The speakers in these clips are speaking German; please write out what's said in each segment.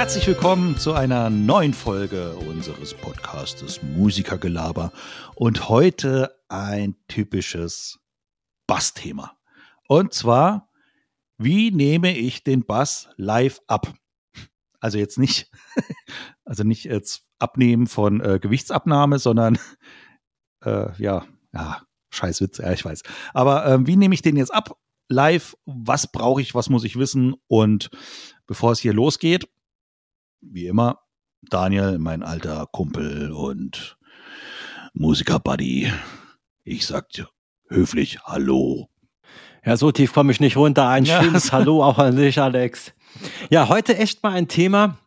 Herzlich willkommen zu einer neuen Folge unseres Podcastes Musikergelaber und heute ein typisches Bassthema. Und zwar, wie nehme ich den Bass live ab? Also jetzt nicht, also nicht jetzt abnehmen von äh, Gewichtsabnahme, sondern äh, ja, ja, Scheißwitz, ja, ich weiß. Aber äh, wie nehme ich den jetzt ab? Live, was brauche ich, was muss ich wissen? Und bevor es hier losgeht, wie immer, Daniel, mein alter Kumpel und Musiker-Buddy. Ich sag dir höflich Hallo. Ja, so tief komme ich nicht runter. Ein Ja. schönes Hallo auch an dich, Alex. Ja, heute echt mal ein Thema,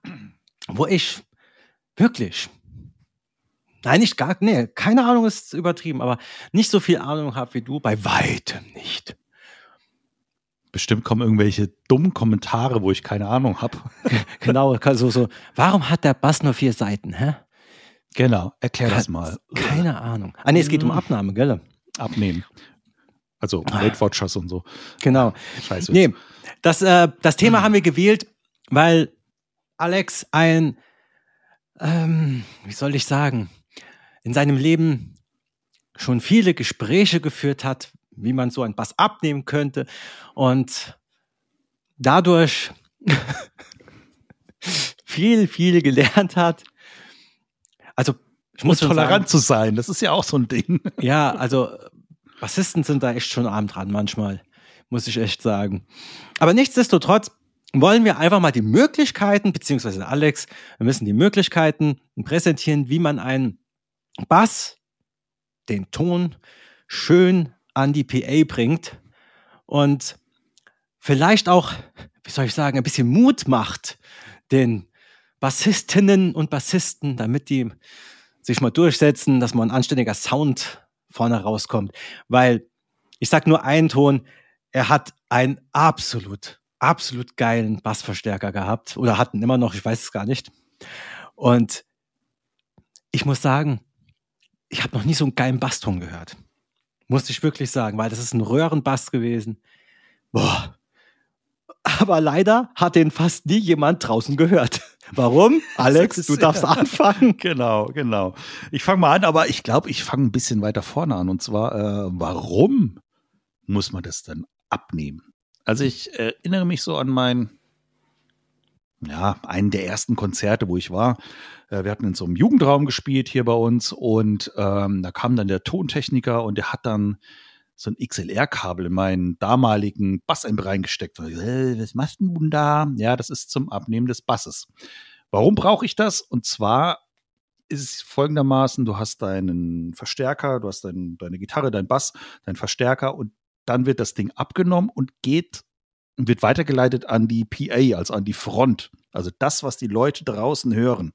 wo ich wirklich, nein, nicht gar, nee, keine Ahnung ist übertrieben, aber nicht so viel Ahnung habe wie du, bei weitem nicht. Bestimmt kommen irgendwelche dummen Kommentare, wo ich keine Ahnung habe. Genau, so, so, warum hat der Bass nur vier Seiten, hä? Genau, erklär das mal. Keine Ahnung. Ah, nee, es geht um Mm. Abnahme, gell? Abnehmen. Also Weight Watchers und so. Genau. Scheiße. Nee, das, äh, das Thema haben wir gewählt, weil Alex ein, ähm, wie soll ich sagen, in seinem Leben schon viele Gespräche geführt hat, wie man so einen Bass abnehmen könnte und dadurch viel, viel gelernt hat. Also, ich muss tolerant sagen, zu sein, das ist ja auch so ein Ding. ja, also Bassisten sind da echt schon arm dran manchmal, muss ich echt sagen. Aber nichtsdestotrotz wollen wir einfach mal die Möglichkeiten, beziehungsweise Alex, wir müssen die Möglichkeiten präsentieren, wie man einen Bass, den Ton, schön an die PA bringt und vielleicht auch, wie soll ich sagen, ein bisschen Mut macht den Bassistinnen und Bassisten, damit die sich mal durchsetzen, dass mal ein anständiger Sound vorne rauskommt. Weil ich sag nur einen Ton, er hat einen absolut, absolut geilen Bassverstärker gehabt oder hatten immer noch, ich weiß es gar nicht. Und ich muss sagen, ich habe noch nie so einen geilen Basston gehört. Musste ich wirklich sagen, weil das ist ein Röhrenbass gewesen. Boah. Aber leider hat den fast nie jemand draußen gehört. Warum? Alex, du darfst ja- anfangen. Genau, genau. Ich fange mal an, aber ich glaube, ich fange ein bisschen weiter vorne an. Und zwar, äh, warum muss man das denn abnehmen? Also ich erinnere mich so an mein, ja, einen der ersten Konzerte, wo ich war. Äh, wir hatten in so einem Jugendraum gespielt hier bei uns und ähm, da kam dann der Tontechniker und der hat dann so ein XLR-Kabel in meinen damaligen Bassamp reingesteckt. Und ich, was machst du denn da? Ja, das ist zum Abnehmen des Basses. Warum brauche ich das? Und zwar ist es folgendermaßen, du hast deinen Verstärker, du hast dein, deine Gitarre, dein Bass, dein Verstärker und dann wird das Ding abgenommen und geht und wird weitergeleitet an die PA, also an die Front. Also das, was die Leute draußen hören.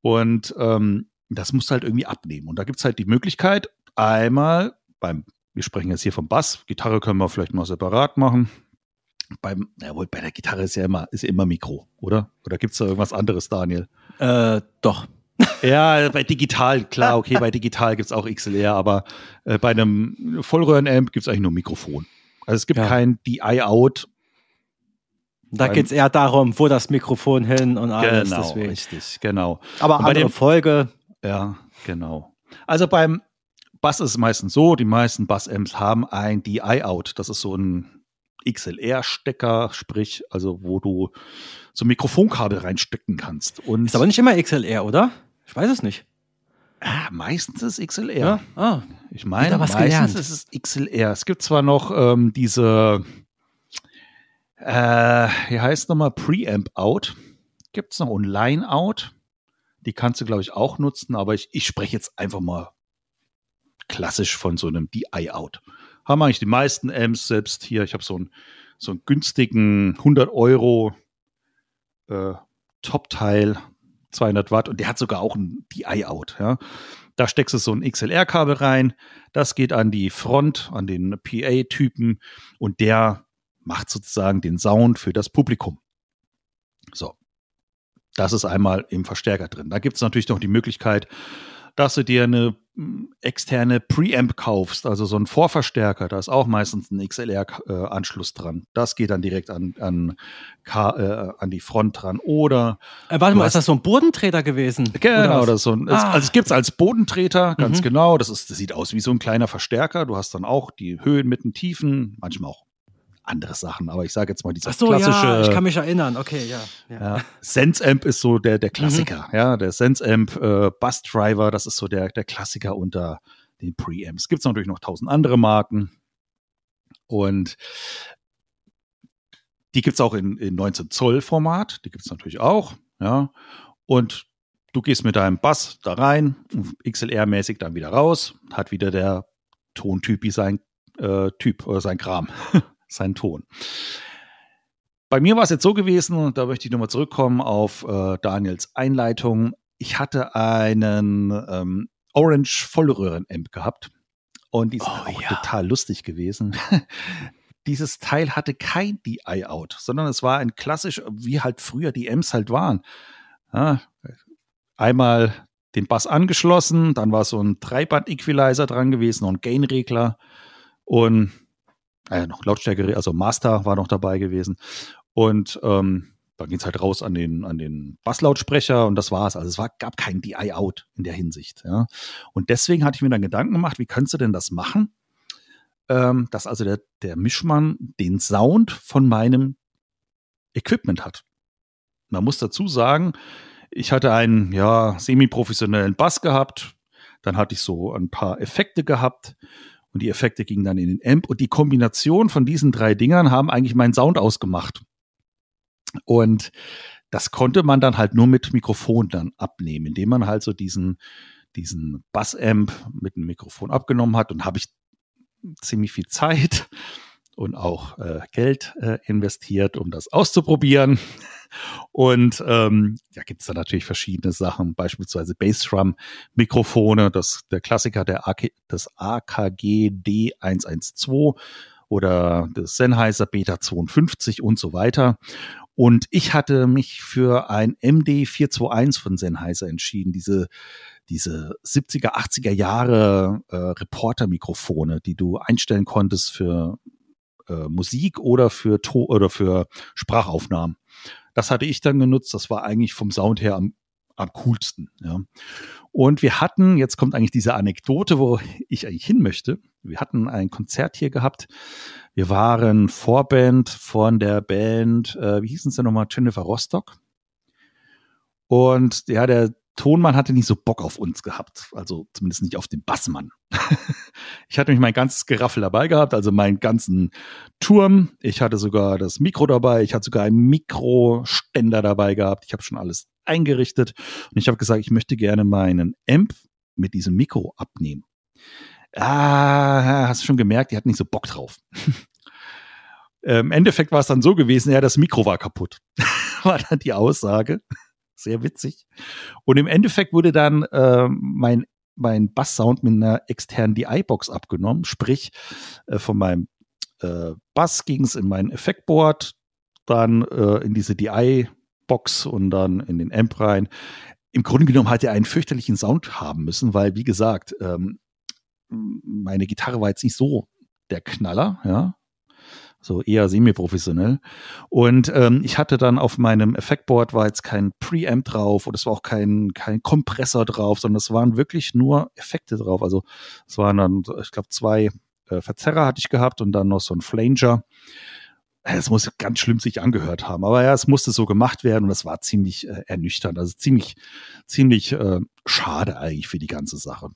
Und ähm, das musst du halt irgendwie abnehmen. Und da gibt es halt die Möglichkeit, einmal beim, wir sprechen jetzt hier vom Bass, Gitarre können wir vielleicht mal separat machen. Beim, jawohl, bei der Gitarre ist ja immer, ist immer Mikro, oder? Oder gibt es da irgendwas anderes, Daniel? Äh, doch. Ja, bei digital, klar, okay, bei digital gibt's auch XLR, aber äh, bei einem Vollröhren-Amp gibt's eigentlich nur Mikrofon. Also es gibt Ja. kein DI-Out. Da geht es eher darum, wo das Mikrofon hin und alles. Genau, deswegen. richtig, genau. Aber Und bei dem- Folge, Ja, genau. Also beim Bass ist es meistens so, die meisten Bass-Amps haben ein DI-Out. Das ist so ein XLR-Stecker, sprich, also wo du so ein Mikrofonkabel reinstecken kannst. Und ist aber nicht immer XLR, oder? Ich weiß es nicht. Ah, meistens ist XLR. Ja. Ah, Ich meine, meistens gelernt. ist es XLR. Es gibt zwar noch ähm, diese, äh, wie heißt nochmal, Preamp-Out. Gibt es noch und Line-Out. Die kannst du, glaube ich, auch nutzen, aber ich, ich spreche jetzt einfach mal klassisch von so einem DI-Out. Haben eigentlich die meisten Amps selbst hier. Ich habe so einen, so einen günstigen 100 Euro äh, Top-Teil, 200 Watt und der hat sogar auch ein DI-Out. Ja. Da steckst du so ein XLR-Kabel rein, das geht an die Front, an den PA-Typen und der macht sozusagen den Sound für das Publikum. So, das ist einmal im Verstärker drin. Da gibt es natürlich noch die Möglichkeit, dass du dir eine externe Preamp kaufst, also so ein Vorverstärker, da ist auch meistens ein XLR-Anschluss dran. Das geht dann direkt an, an, äh, an die Front dran. Oder. Äh, warte mal, ist das so ein Bodentreter gewesen? Genau, das so ein, ah. also es gibt es als Bodentreter, ganz mhm. genau. Das, ist, das sieht aus wie so ein kleiner Verstärker. Du hast dann auch die Höhen mit den Tiefen, manchmal auch andere Sachen, aber ich sage jetzt mal dieser so, klassische. Ja, ich kann mich erinnern. Okay, ja. ja. ja Sense Amp ist so der der Klassiker, mhm. ja, der Sense Amp äh, Bus Driver, das ist so der der Klassiker unter den Preamps. Gibt es natürlich noch tausend andere Marken und die gibt es auch in, in 19 Zoll Format, die gibt es natürlich auch, ja. Und du gehst mit deinem Bass da rein, XLR-mäßig dann wieder raus, hat wieder der Tontyp wie sein äh, Typ oder sein Kram. sein Ton. Bei mir war es jetzt so gewesen, und da möchte ich nochmal zurückkommen auf äh, Daniels Einleitung. Ich hatte einen ähm, Orange Vollröhren-Amp gehabt und die ist oh, auch ja. total lustig gewesen. Dieses Teil hatte kein DI-Out, sondern es war ein klassisch, wie halt früher die Amps halt waren. Ja, einmal den Bass angeschlossen, dann war so ein Dreiband-Equalizer dran gewesen und Gain-Regler und äh, noch Lautstärke, also Master war noch dabei gewesen. Und ähm, dann ging es halt raus an den, an den Basslautsprecher und das war's. Also es war, gab kein DI-Out in der Hinsicht. Ja. Und deswegen hatte ich mir dann Gedanken gemacht, wie könntest du denn das machen, ähm, dass also der, der Mischmann den Sound von meinem Equipment hat. Man muss dazu sagen, ich hatte einen ja, semi-professionellen Bass gehabt, dann hatte ich so ein paar Effekte gehabt und die Effekte gingen dann in den Amp und die Kombination von diesen drei Dingern haben eigentlich meinen Sound ausgemacht. Und das konnte man dann halt nur mit Mikrofon dann abnehmen, indem man halt so diesen, diesen Bassamp mit dem Mikrofon abgenommen hat und habe ich ziemlich viel Zeit und auch äh, Geld äh, investiert, um das auszuprobieren. Und ähm, ja, gibt es da natürlich verschiedene Sachen, beispielsweise Bassdrum-Mikrofone, das der Klassiker der AK, das AKG D112 oder das Sennheiser Beta 52 und so weiter. Und ich hatte mich für ein MD 421 von Sennheiser entschieden, diese diese 70er, 80er Jahre äh, Reporter-Mikrofone, die du einstellen konntest für äh, Musik oder für to oder für Sprachaufnahmen. Das hatte ich dann genutzt. Das war eigentlich vom Sound her am, am coolsten. Ja. Und wir hatten, jetzt kommt eigentlich diese Anekdote, wo ich eigentlich hin möchte. Wir hatten ein Konzert hier gehabt. Wir waren Vorband von der Band, äh, wie hießen sie nochmal, Jennifer Rostock. Und ja, der Tonmann hatte nicht so Bock auf uns gehabt. Also zumindest nicht auf den Bassmann. ich hatte mich mein ganzes Geraffel dabei gehabt, also meinen ganzen Turm. Ich hatte sogar das Mikro dabei. Ich hatte sogar einen Mikroständer dabei gehabt. Ich habe schon alles eingerichtet. Und ich habe gesagt, ich möchte gerne meinen Amp mit diesem Mikro abnehmen. Ah, hast du schon gemerkt, die hatten nicht so Bock drauf. Im Endeffekt war es dann so gewesen, ja, das Mikro war kaputt. war dann die Aussage sehr witzig. Und im Endeffekt wurde dann äh, mein, mein Bass-Sound mit einer externen DI-Box abgenommen. Sprich, äh, von meinem äh, Bass ging es in mein Effektboard, dann äh, in diese DI-Box und dann in den Amp rein. Im Grunde genommen hat er einen fürchterlichen Sound haben müssen, weil, wie gesagt, ähm, meine Gitarre war jetzt nicht so der Knaller, ja so eher semi-professionell. Und ähm, ich hatte dann auf meinem Effektboard war jetzt kein Preamp drauf oder es war auch kein, kein Kompressor drauf, sondern es waren wirklich nur Effekte drauf. Also es waren dann, ich glaube, zwei äh, Verzerrer hatte ich gehabt und dann noch so ein Flanger. Es muss ganz schlimm sich angehört haben. Aber ja, es musste so gemacht werden und es war ziemlich äh, ernüchternd. Also ziemlich, ziemlich äh, schade eigentlich für die ganze Sache.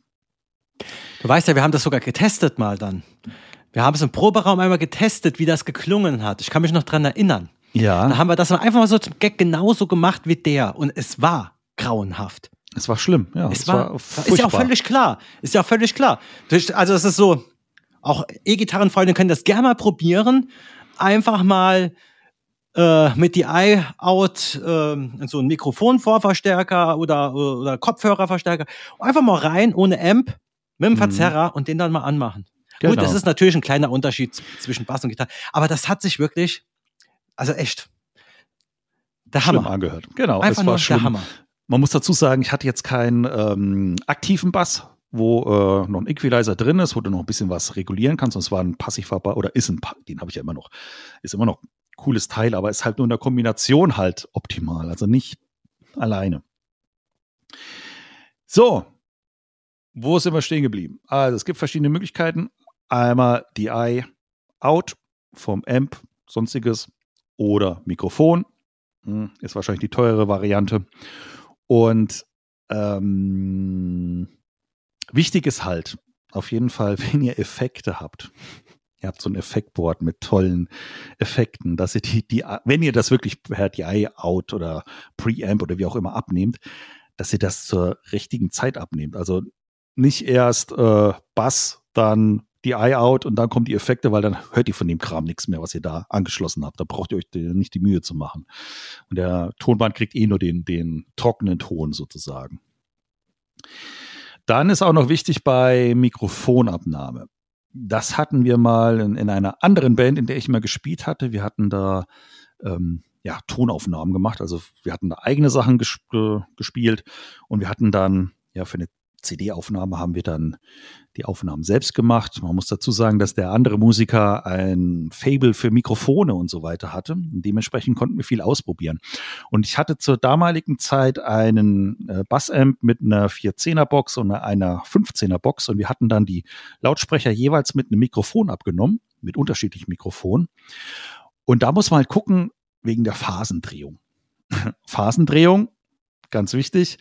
Du weißt ja, wir haben das sogar getestet mal dann. Wir haben es im Proberaum einmal getestet, wie das geklungen hat. Ich kann mich noch dran erinnern. Ja. Da haben wir das einfach mal so zum Gag genauso gemacht wie der. Und es war grauenhaft. Es war schlimm, ja. Es, es war, war ist ja auch völlig klar. Ist ja auch völlig klar. Also es ist so, auch E-Gitarrenfreunde können das gerne mal probieren. Einfach mal äh, mit DI-Out äh, so ein Mikrofonvorverstärker oder, oder Kopfhörerverstärker. Einfach mal rein ohne Amp mit dem mhm. Verzerrer mhm. und den dann mal anmachen. Genau. Gut, das ist natürlich ein kleiner Unterschied zwischen Bass und Gitarre, aber das hat sich wirklich, also echt, der Hammer. Schlimm angehört. Genau, Einfach es war schlimm. der Hammer. Man muss dazu sagen, ich hatte jetzt keinen ähm, aktiven Bass, wo äh, noch ein Equalizer drin ist, wo du noch ein bisschen was regulieren kannst. Und es war ein Passivverbar oder ist ein, den habe ich ja immer noch, ist immer noch ein cooles Teil, aber ist halt nur in der Kombination halt optimal, also nicht alleine. So, wo sind wir stehen geblieben? Also es gibt verschiedene Möglichkeiten. Einmal DI out vom Amp, sonstiges oder Mikrofon. Hm, ist wahrscheinlich die teure Variante. Und ähm, wichtig ist halt, auf jeden Fall, wenn ihr Effekte habt, ihr habt so ein Effektboard mit tollen Effekten, dass ihr die, die wenn ihr das wirklich per DI out oder Preamp oder wie auch immer abnehmt, dass ihr das zur richtigen Zeit abnehmt. Also nicht erst äh, Bass, dann die Eye out und dann kommen die Effekte, weil dann hört ihr von dem Kram nichts mehr, was ihr da angeschlossen habt. Da braucht ihr euch nicht die Mühe zu machen. Und der Tonband kriegt eh nur den, den trockenen Ton sozusagen. Dann ist auch noch wichtig bei Mikrofonabnahme. Das hatten wir mal in, in einer anderen Band, in der ich mal gespielt hatte. Wir hatten da ähm, ja, Tonaufnahmen gemacht. Also wir hatten da eigene Sachen ges gespielt und wir hatten dann ja für eine CD-Aufnahme haben wir dann die Aufnahmen selbst gemacht. Man muss dazu sagen, dass der andere Musiker ein Fable für Mikrofone und so weiter hatte. Und dementsprechend konnten wir viel ausprobieren. Und ich hatte zur damaligen Zeit einen äh, Bassamp mit einer 410er Box und einer 15er Box und wir hatten dann die Lautsprecher jeweils mit einem Mikrofon abgenommen, mit unterschiedlichen Mikrofonen. Und da muss man halt gucken, wegen der Phasendrehung. Phasendrehung, ganz wichtig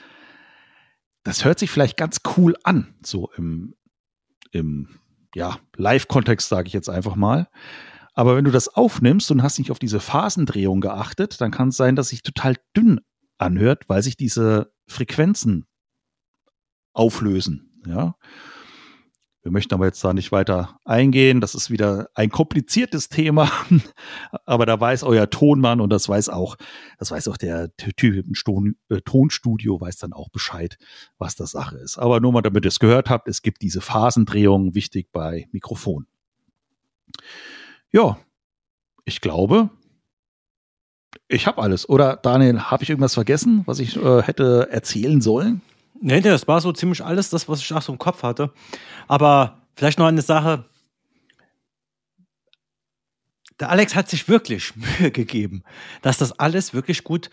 das hört sich vielleicht ganz cool an, so im, im ja, Live-Kontext, sage ich jetzt einfach mal. Aber wenn du das aufnimmst und hast nicht auf diese Phasendrehung geachtet, dann kann es sein, dass sich total dünn anhört, weil sich diese Frequenzen auflösen. Ja. Wir möchten aber jetzt da nicht weiter eingehen. Das ist wieder ein kompliziertes Thema. aber da weiß euer Tonmann und das weiß auch, das weiß auch der Typ im äh, Tonstudio, weiß dann auch Bescheid, was das Sache ist. Aber nur mal, damit ihr es gehört habt, es gibt diese Phasendrehungen wichtig bei Mikrofon. Ja, ich glaube, ich habe alles. Oder Daniel, habe ich irgendwas vergessen, was ich äh, hätte erzählen sollen? Nee, das war so ziemlich alles das, was ich auch so im Kopf hatte. Aber vielleicht noch eine Sache. Der Alex hat sich wirklich Mühe gegeben, dass das alles wirklich gut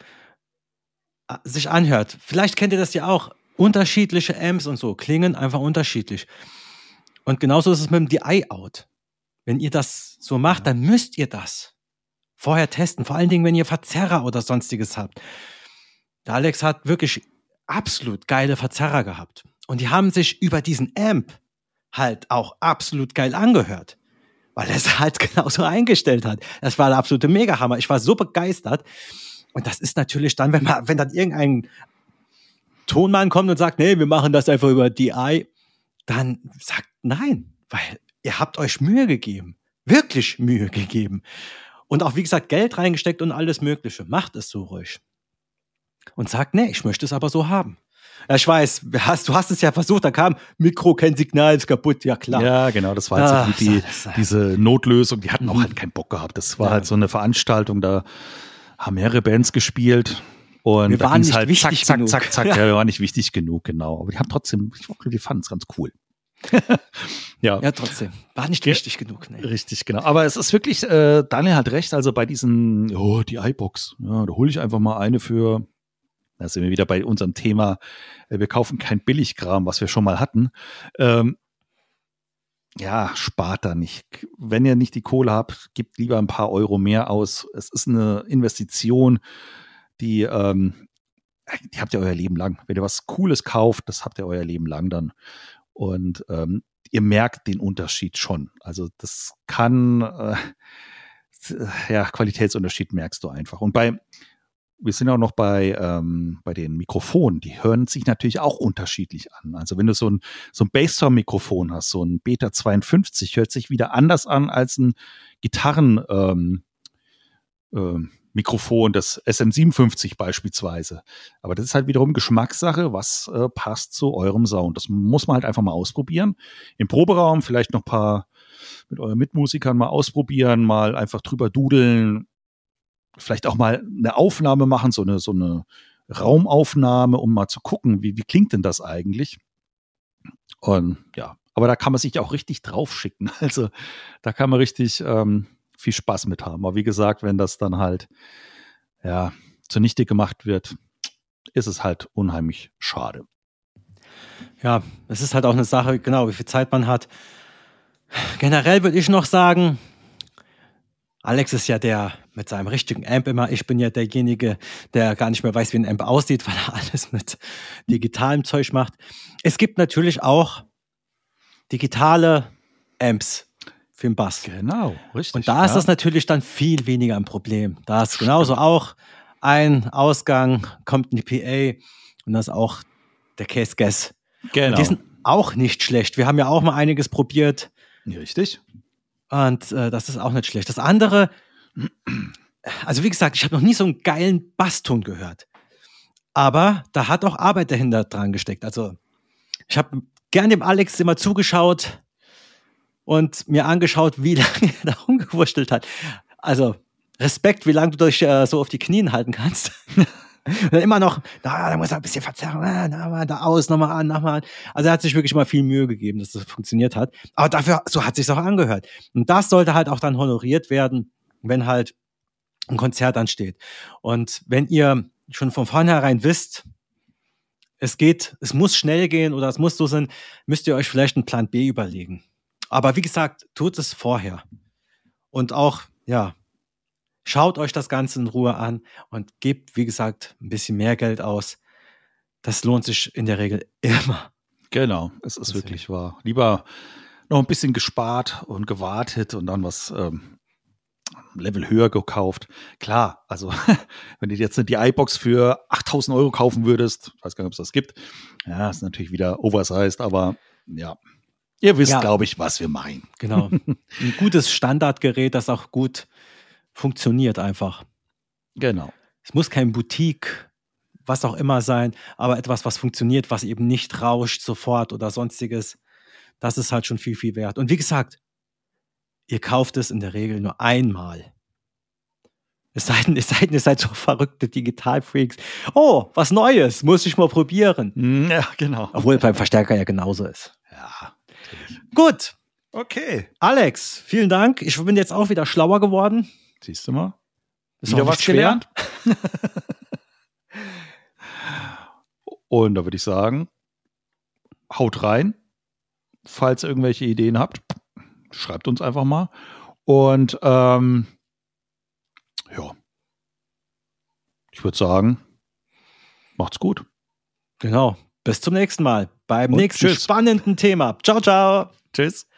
äh, sich anhört. Vielleicht kennt ihr das ja auch. Unterschiedliche Amps und so klingen einfach unterschiedlich. Und genauso ist es mit dem DI-Out. Wenn ihr das so macht, dann müsst ihr das vorher testen. Vor allen Dingen, wenn ihr Verzerrer oder sonstiges habt. Der Alex hat wirklich absolut geile Verzerrer gehabt. Und die haben sich über diesen Amp halt auch absolut geil angehört. Weil er es halt genauso eingestellt hat. Das war der absolute Megahammer. Ich war so begeistert. Und das ist natürlich dann, wenn man, wenn dann irgendein Tonmann kommt und sagt, nee, wir machen das einfach über DI, dann sagt nein, weil ihr habt euch Mühe gegeben. Wirklich Mühe gegeben. Und auch, wie gesagt, Geld reingesteckt und alles Mögliche. Macht es so ruhig und sagt, nee, ich möchte es aber so haben. Ja, ich weiß, hast, du hast es ja versucht, da kam Mikro, kein Signal, ist kaputt, ja klar. Ja, genau, das war jetzt Ach, die, diese Notlösung, die hatten auch halt keinen Bock gehabt. Das war ja. halt so eine Veranstaltung, da haben mehrere Bands gespielt. Und wir waren nicht halt wichtig zack, genug. zack, zack, zack. Ja. ja, wir waren nicht wichtig genug, genau. Aber die haben trotzdem, die fanden es ganz cool. ja. ja, trotzdem. War nicht wichtig ja, genug. Nee. Richtig, genau. Aber es ist wirklich, äh, Daniel hat recht, also bei diesen, oh, die iBox, ja, da hole ich einfach mal eine für da sind wir wieder bei unserem Thema, äh, wir kaufen kein Billigkram, was wir schon mal hatten. Ähm, ja, spart da nicht. Wenn ihr nicht die Kohle habt, gebt lieber ein paar Euro mehr aus. Es ist eine Investition, die, ähm, die habt ihr euer Leben lang. Wenn ihr was Cooles kauft, das habt ihr euer Leben lang dann. Und ähm, ihr merkt den Unterschied schon. Also das kann, äh, ja, Qualitätsunterschied merkst du einfach. Und bei wir sind auch noch bei, ähm, bei den Mikrofonen. Die hören sich natürlich auch unterschiedlich an. Also wenn du so ein, so ein Bassdrum-Mikrofon hast, so ein Beta 52, hört sich wieder anders an als ein Gitarren, ähm, ähm, Mikrofon, das SM57 beispielsweise. Aber das ist halt wiederum Geschmackssache, was äh, passt zu eurem Sound. Das muss man halt einfach mal ausprobieren. Im Proberaum vielleicht noch paar mit euren Mitmusikern mal ausprobieren, mal einfach drüber dudeln, vielleicht auch mal eine Aufnahme machen, so eine, so eine Raumaufnahme, um mal zu gucken, wie, wie klingt denn das eigentlich? Und ja, aber da kann man sich auch richtig draufschicken. Also da kann man richtig ähm, viel Spaß mit haben. Aber wie gesagt, wenn das dann halt ja zunichte gemacht wird, ist es halt unheimlich schade. Ja, es ist halt auch eine Sache, genau, wie viel Zeit man hat. Generell würde ich noch sagen, Alex ist ja der mit seinem richtigen Amp immer. Ich bin ja derjenige, der gar nicht mehr weiß, wie ein Amp aussieht, weil er alles mit digitalem Zeug macht. Es gibt natürlich auch digitale Amps für den Bass. Genau, richtig. Und da ist das natürlich dann viel weniger ein Problem. Da ist genauso auch ein Ausgang, kommt ein PA und das ist auch der Case Guess. Genau. Und die sind auch nicht schlecht. Wir haben ja auch mal einiges probiert. Richtig. Und äh, das ist auch nicht schlecht. Das andere, also wie gesagt, ich habe noch nie so einen geilen Basston gehört. Aber da hat auch Arbeit dahinter dran gesteckt. Also ich habe gern dem Alex immer zugeschaut und mir angeschaut, wie lange er da rumgewurschtelt hat. Also Respekt, wie lange du dich äh, so auf die Knien halten kannst. Und dann immer noch, da, da muss er ein bisschen verzerren, da, da, aus, nochmal an, nochmal an. Also er hat sich wirklich mal viel Mühe gegeben, dass das funktioniert hat. Aber dafür, so hat sich auch angehört. Und das sollte halt auch dann honoriert werden, wenn halt ein Konzert ansteht. Und wenn ihr schon von vornherein wisst, es geht, es muss schnell gehen oder es muss so sein, müsst ihr euch vielleicht einen Plan B überlegen. Aber wie gesagt, tut es vorher. Und auch, ja, Schaut euch das Ganze in Ruhe an und gebt, wie gesagt, ein bisschen mehr Geld aus. Das lohnt sich in der Regel immer. Genau, es ist Deswegen. wirklich wahr. Lieber noch ein bisschen gespart und gewartet und dann was ähm, Level höher gekauft. Klar, also wenn du jetzt die iBox für 8000 Euro kaufen würdest, weiß gar nicht, ob es das gibt, ja, ist natürlich wieder oversized, aber ja, ihr wisst, ja. glaube ich, was wir meinen. Genau. Ein gutes Standardgerät, das auch gut funktioniert einfach. Genau. Es muss kein Boutique, was auch immer sein, aber etwas, was funktioniert, was eben nicht rauscht sofort oder sonstiges. Das ist halt schon viel, viel wert. Und wie gesagt, ihr kauft es in der Regel nur einmal. Es sei denn, es sei denn, ihr seid so verrückte Digitalfreaks. Oh, was Neues, muss ich mal probieren. Hm, ja, genau. Obwohl beim Verstärker ja genauso ist. Ja, natürlich. Gut. Okay. Alex, vielen Dank. Ich bin jetzt auch wieder schlauer geworden. Siehst du mal? Ist Wieder was gelernt? Und da würde ich sagen, haut rein. Falls ihr irgendwelche Ideen habt, schreibt uns einfach mal. Und ähm, ja, ich würde sagen, macht's gut. Genau. Bis zum nächsten Mal beim Und nächsten tschüss. spannenden Thema. Ciao, ciao. Tschüss.